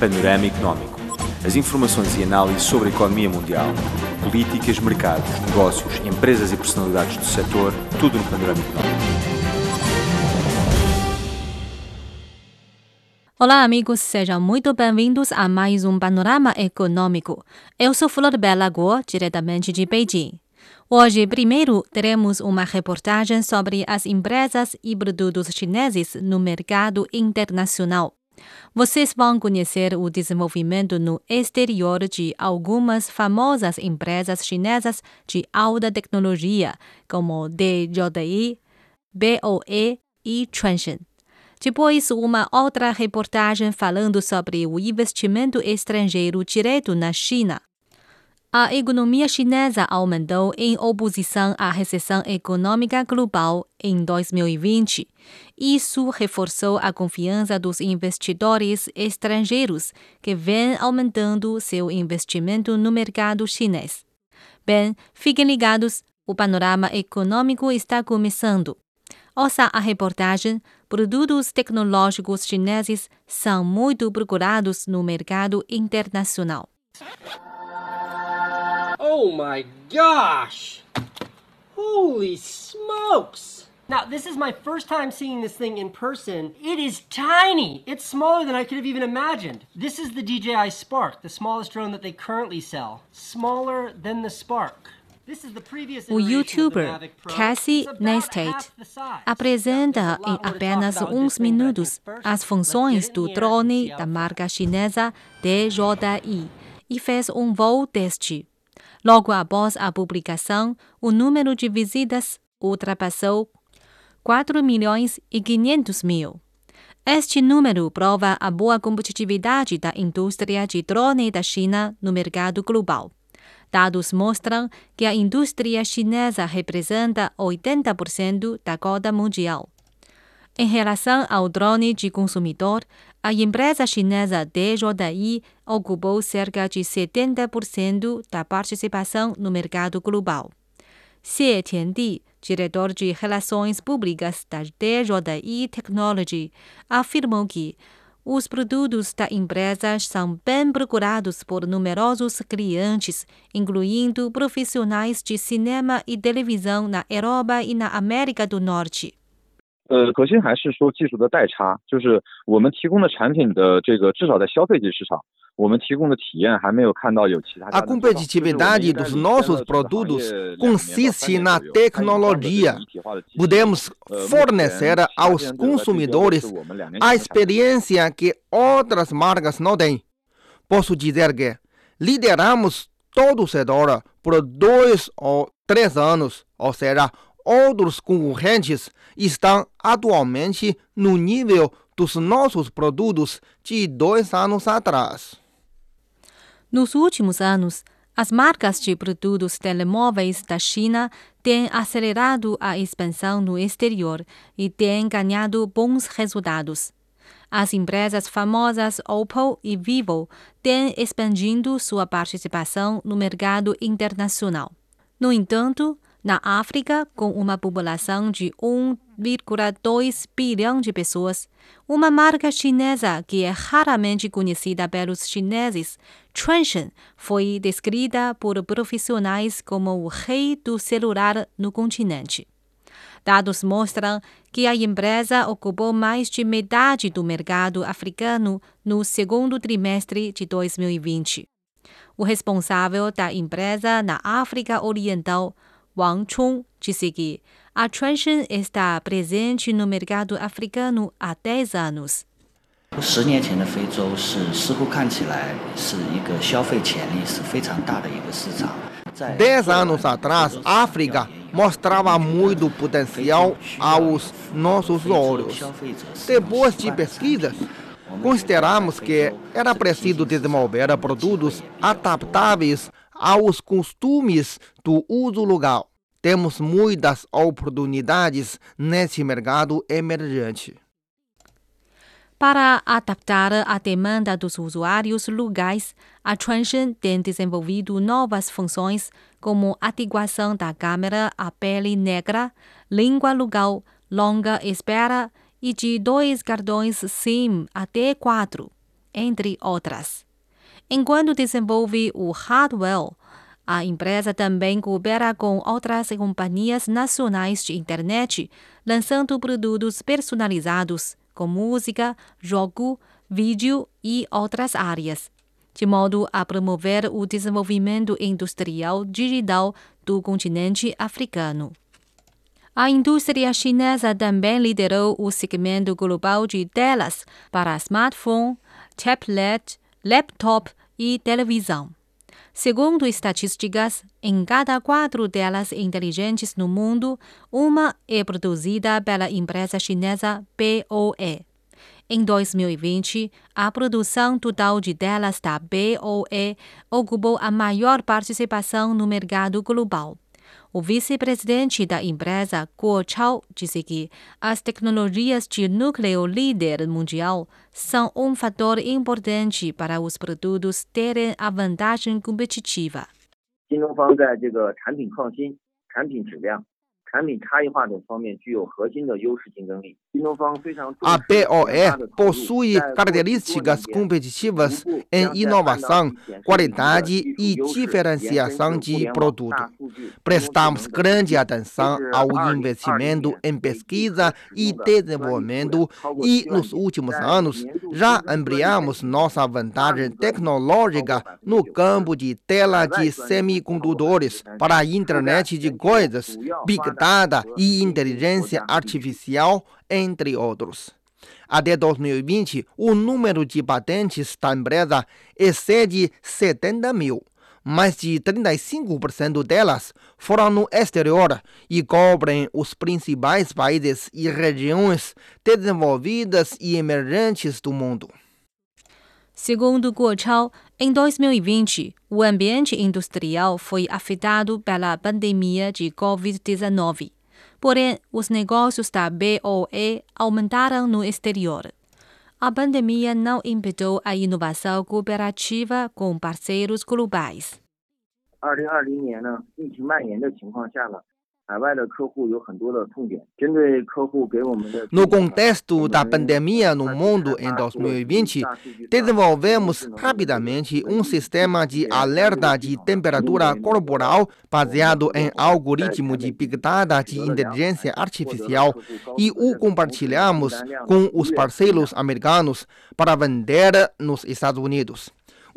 Panorama Económico. As informações e análises sobre a economia mundial, políticas, mercados, negócios, empresas e personalidades do setor, tudo no Panorama Económico. Olá, amigos, sejam muito bem-vindos a mais um Panorama Econômico. Eu sou Flor Bela Guo, diretamente de Beijing. Hoje, primeiro, teremos uma reportagem sobre as empresas e produtos chineses no mercado internacional. Vocês vão conhecer o desenvolvimento no exterior de algumas famosas empresas chinesas de alta tecnologia, como DJI, BOE e Transsion. Depois, uma outra reportagem falando sobre o investimento estrangeiro direto na China. A economia chinesa aumentou em oposição à recessão econômica global em 2020. Isso reforçou a confiança dos investidores estrangeiros, que vêm aumentando seu investimento no mercado chinês. Bem, fiquem ligados, o panorama econômico está começando. Ouça a reportagem: produtos tecnológicos chineses são muito procurados no mercado internacional. Oh my gosh! Holy smokes! Now, this is my first time seeing this thing in person. It is tiny. It's smaller than I could have even imagined. This is the DJI Spark, the smallest drone that they currently sell. Smaller than the Spark. O youtuber Cassie Neistat apresenta em apenas uns minutos as funções do drone da marca chinesa DJI e fez um voo teste. Logo após a publicação, o número de visitas ultrapassou 4 milhões e 500 mil. Este número prova a boa competitividade da indústria de drone da China no mercado global. Dados mostram que a indústria chinesa representa 80% da cota mundial. Em relação ao drone de consumidor, a empresa chinesa DJI ocupou cerca de 70% da participação no mercado global. Xie Tiandi, diretor de Relações Públicas da DJI Technology, afirmou que os produtos da empresa são bem procurados por numerosos clientes, incluindo profissionais de cinema e televisão na Europa e na América do Norte. 呃，核心还是说技术的代差，就是我们提供的产品的这个，至少在消费级市场，我们提供的体验还没有看到有其他。A competitividade dos nossos produtos consiste na tecnologia. Podemos fornecer aos consumidores a experiência que outras marcas não têm. Posso dizer que lideramos todo o setor por dois ou três anos, ou seja, outros concorrentes estão atualmente no nível dos nossos produtos de dois anos atrás. Nos últimos anos, as marcas de produtos telemóveis da China têm acelerado a expansão no exterior e têm ganhado bons resultados. As empresas famosas Oppo e Vivo têm expandido sua participação no mercado internacional. No entanto, na África, com uma população de 1,2 bilhão de pessoas, uma marca chinesa que é raramente conhecida pelos chineses, Transsion, foi descrita por profissionais como o rei do celular no continente. Dados mostram que a empresa ocupou mais de metade do mercado africano no segundo trimestre de 2020. O responsável da empresa na África Oriental, Wang Chong disse que a Transsion está presente no mercado africano há 10 anos. Dez anos atrás, a África mostrava muito potencial aos nossos olhos. Depois de pesquisas, consideramos que era preciso desenvolver produtos adaptáveis aos costumes do uso local temos muitas oportunidades nesse mercado emergente. Para adaptar a demanda dos usuários locais, a Transsion tem desenvolvido novas funções como adequação da câmera à pele negra, língua local, longa espera e de dois cartões SIM até quatro. entre outras. Enquanto desenvolve o hardware, a empresa também coopera com outras companhias nacionais de internet, lançando produtos personalizados com música, jogo, vídeo e outras áreas, de modo a promover o desenvolvimento industrial digital do continente africano. A indústria chinesa também liderou o segmento global de telas para smartphone, tablet, laptop e televisão. Segundo estatísticas, em cada quatro telas inteligentes no mundo, uma é produzida pela empresa chinesa BOE. Em 2020, a produção total de telas da BOE ocupou a maior participação no mercado global. O vice-presidente da empresa, Guo Chao, disse que as tecnologias de núcleo líder mundial são um fator importante para os produtos terem a vantagem competitiva. A BOE possui características competitivas em inovação, qualidade e diferenciação de produto. Prestamos grande atenção ao investimento em pesquisa e desenvolvimento e, nos últimos anos, já ampliamos nossa vantagem tecnológica no campo de tela de semicondutores para a internet de coisas, big data e inteligência artificial entre outros. Até 2020, o número de patentes da empresa excede 70 mil. Mais de 35% delas foram no exterior e cobrem os principais países e regiões desenvolvidas e emergentes do mundo. Segundo Guo Chao, em 2020, o ambiente industrial foi afetado pela pandemia de Covid-19. Porém, os negócios da BOE aumentaram no exterior. A pandemia não impediu a inovação cooperativa com parceiros globais. No contexto da pandemia no mundo em 2020, desenvolvemos rapidamente um sistema de alerta de temperatura corporal baseado em algoritmo de Big Data de inteligência artificial e o compartilhamos com os parceiros americanos para vender nos Estados Unidos.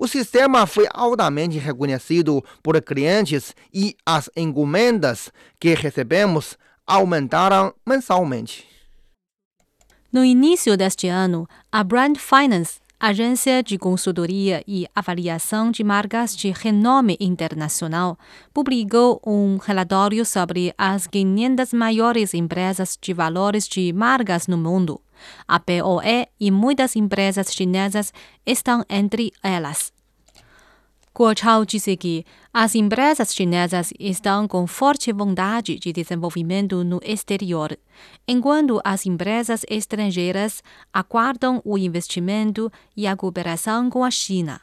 O sistema foi altamente reconhecido por clientes e as encomendas que recebemos aumentaram mensalmente. No início deste ano, a Brand Finance, agência de consultoria e avaliação de marcas de renome internacional, publicou um relatório sobre as 500 maiores empresas de valores de marcas no mundo. A BOE e muitas empresas chinesas estão entre elas. Guo Chao disse que as empresas chinesas estão com forte vontade de desenvolvimento no exterior, enquanto as empresas estrangeiras aguardam o investimento e a cooperação com a China.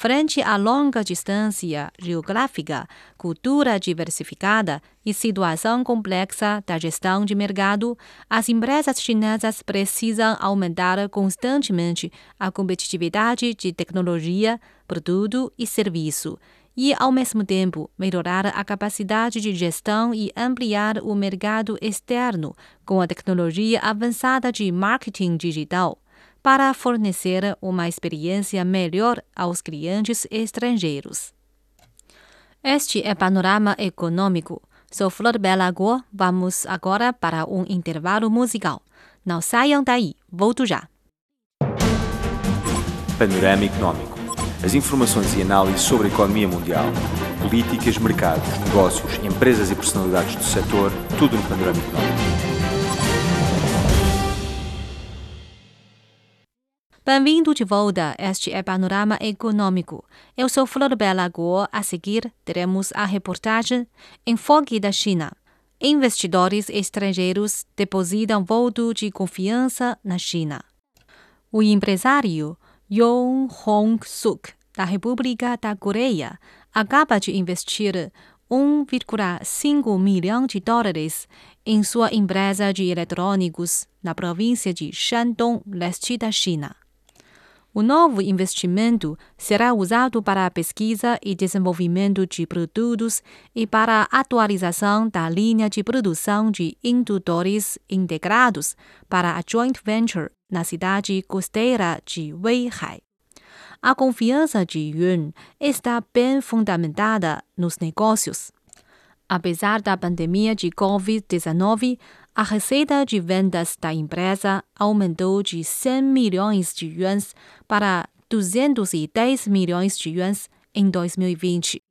Frente à longa distância geográfica, cultura diversificada e situação complexa da gestão de mercado, as empresas chinesas precisam aumentar constantemente a competitividade de tecnologia, produto e serviço, e, ao mesmo tempo, melhorar a capacidade de gestão e ampliar o mercado externo com a tecnologia avançada de marketing digital para fornecer uma experiência melhor aos clientes estrangeiros. Este é Panorama Econômico. Sou Flor Bela Guo. Vamos agora para um intervalo musical. Não saiam daí, volto já. Panorama Econômico. As informações e análises sobre a economia mundial, políticas, mercados, negócios, empresas e personalidades do setor, tudo no Panorama Econômico. Bem-vindo de volta. Este é Panorama Econômico. Eu sou Flor Bela Guo. A seguir, teremos a reportagem Enfoque da China. Investidores estrangeiros depositam voto de confiança na China. O empresário Yong Hong-suk, da República da Coreia, acaba de investir 1,5 milhão de dólares em sua empresa de eletrônicos na província de Shandong, leste da China. O novo investimento será usado para a pesquisa e desenvolvimento de produtos e para a atualização da linha de produção de indutores integrados para a joint venture na cidade costeira de Weihai. A confiança de Yun está bem fundamentada nos negócios. Apesar da pandemia de Covid-19, a receita de vendas da empresa aumentou de 100 milhões de yuans para 210 milhões de yuans em 2020.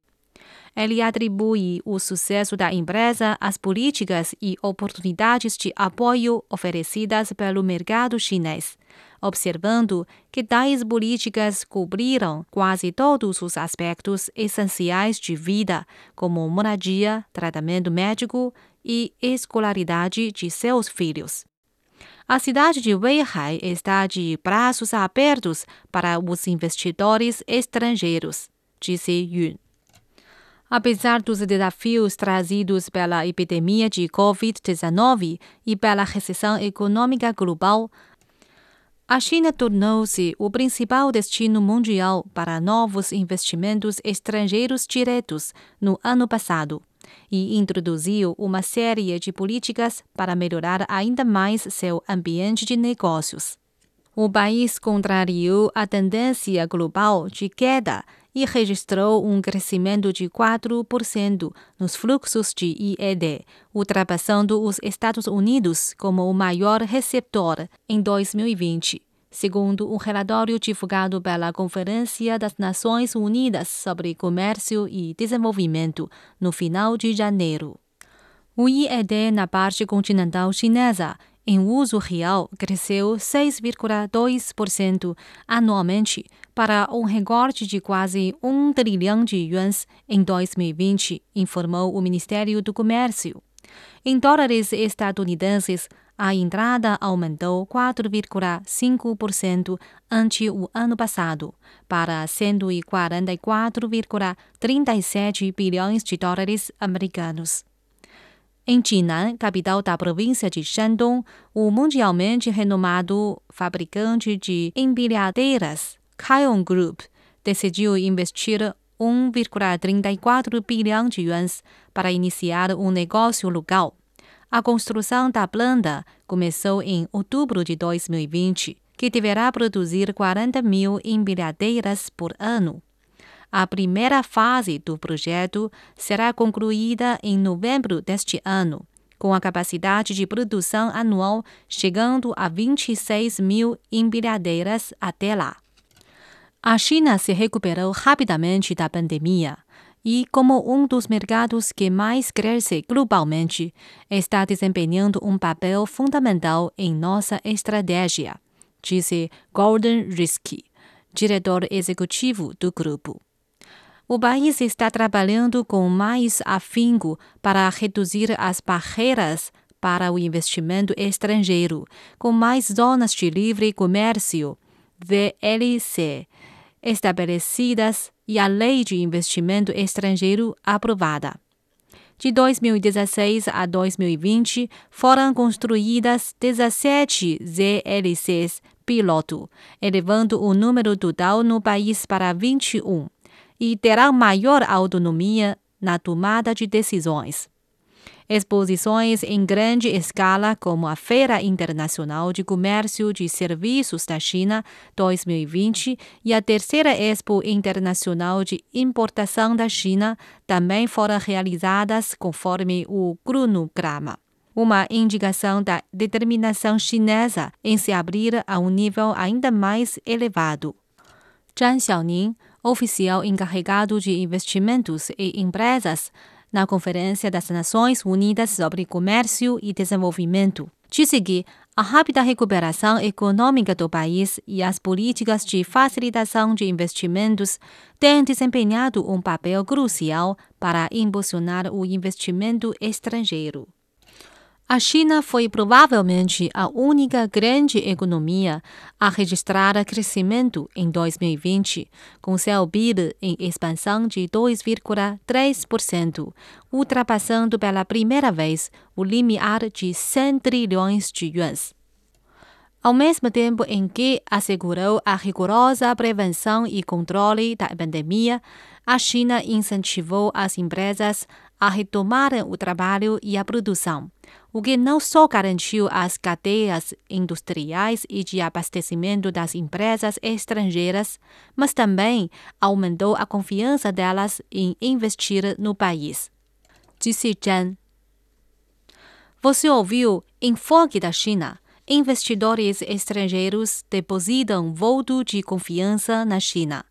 Ele atribui o sucesso da empresa às políticas e oportunidades de apoio oferecidas pelo mercado chinês, observando que tais políticas cobriram quase todos os aspectos essenciais de vida, como moradia, tratamento médico e escolaridade de seus filhos. A cidade de Weihai está de braços abertos para os investidores estrangeiros, disse Yun. Apesar dos desafios trazidos pela epidemia de Covid-19 e pela recessão econômica global, a China tornou-se o principal destino mundial para novos investimentos estrangeiros diretos no ano passado e introduziu uma série de políticas para melhorar ainda mais seu ambiente de negócios. O país contrariou a tendência global de queda e registrou um crescimento de 4% nos fluxos de IED, ultrapassando os Estados Unidos como o maior receptor em 2020, segundo um relatório divulgado pela Conferência das Nações Unidas sobre Comércio e Desenvolvimento no final de janeiro. O IED na parte continental chinesa em uso real cresceu 6,2% anualmente para um recorde de quase 1 trilhão de yuans em 2020, informou o Ministério do Comércio. Em dólares estadunidenses, a entrada aumentou 4,5% ante o ano passado, para 144,37 bilhões de dólares americanos. Em Jinan, capital da província de Shandong, o mundialmente renomado fabricante de empilhadeiras, Kion Group, decidiu investir 1,34 bilhão de yuans para iniciar um negócio local. A construção da planta começou em outubro de 2020, que deverá produzir 40 mil empilhadeiras por ano. A primeira fase do projeto será concluída em novembro deste ano, com a capacidade de produção anual chegando a 26 mil empilhadeiras até lá. A China se recuperou rapidamente da pandemia e, como um dos mercados que mais cresce globalmente, está desempenhando um papel fundamental em nossa estratégia, disse Gordon Risky, diretor executivo do grupo. O país está trabalhando com mais afinco para reduzir as barreiras para o investimento estrangeiro, com mais zonas de livre comércio, VLC, estabelecidas e a Lei de Investimento Estrangeiro aprovada. De 2016 a 2020, foram construídas 17 ZLCs piloto, elevando o número total no país para 21 e terá maior autonomia na tomada de decisões. Exposições em grande escala, como a Feira Internacional de Comércio de Serviços da China 2020 e a Terceira Expo Internacional de Importação da China, também foram realizadas conforme o cronograma. Uma indicação da determinação chinesa em se abrir a um nível ainda mais elevado. Zhang Xiaoning oficial encarregado de investimentos e empresas na Conferência das Nações Unidas sobre Comércio e Desenvolvimento, disse que a rápida recuperação econômica do país e as políticas de facilitação de investimentos têm desempenhado um papel crucial para impulsionar o investimento estrangeiro. A China foi provavelmente a única grande economia a registrar crescimento em 2020, com seu PIB em expansão de 2,3%, ultrapassando pela primeira vez o limiar de 100 trilhões de yuans. ao mesmo tempo em que assegurou a rigorosa prevenção e controle da pandemia, a China incentivou as empresas a retomarem o trabalho e a produção, o que não só garantiu as cadeias industriais e de abastecimento das empresas estrangeiras, mas também aumentou a confiança delas em investir no país. Disse Zhang. Você ouviu Enfoque da China investidores estrangeiros depositam voto de confiança na China.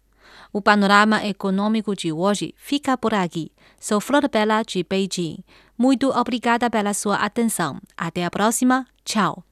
O panorama econômico de hoje fica por aqui. Sou Flor Bela de Beijing. Muito obrigada pela sua atenção. Até a próxima. Tchau.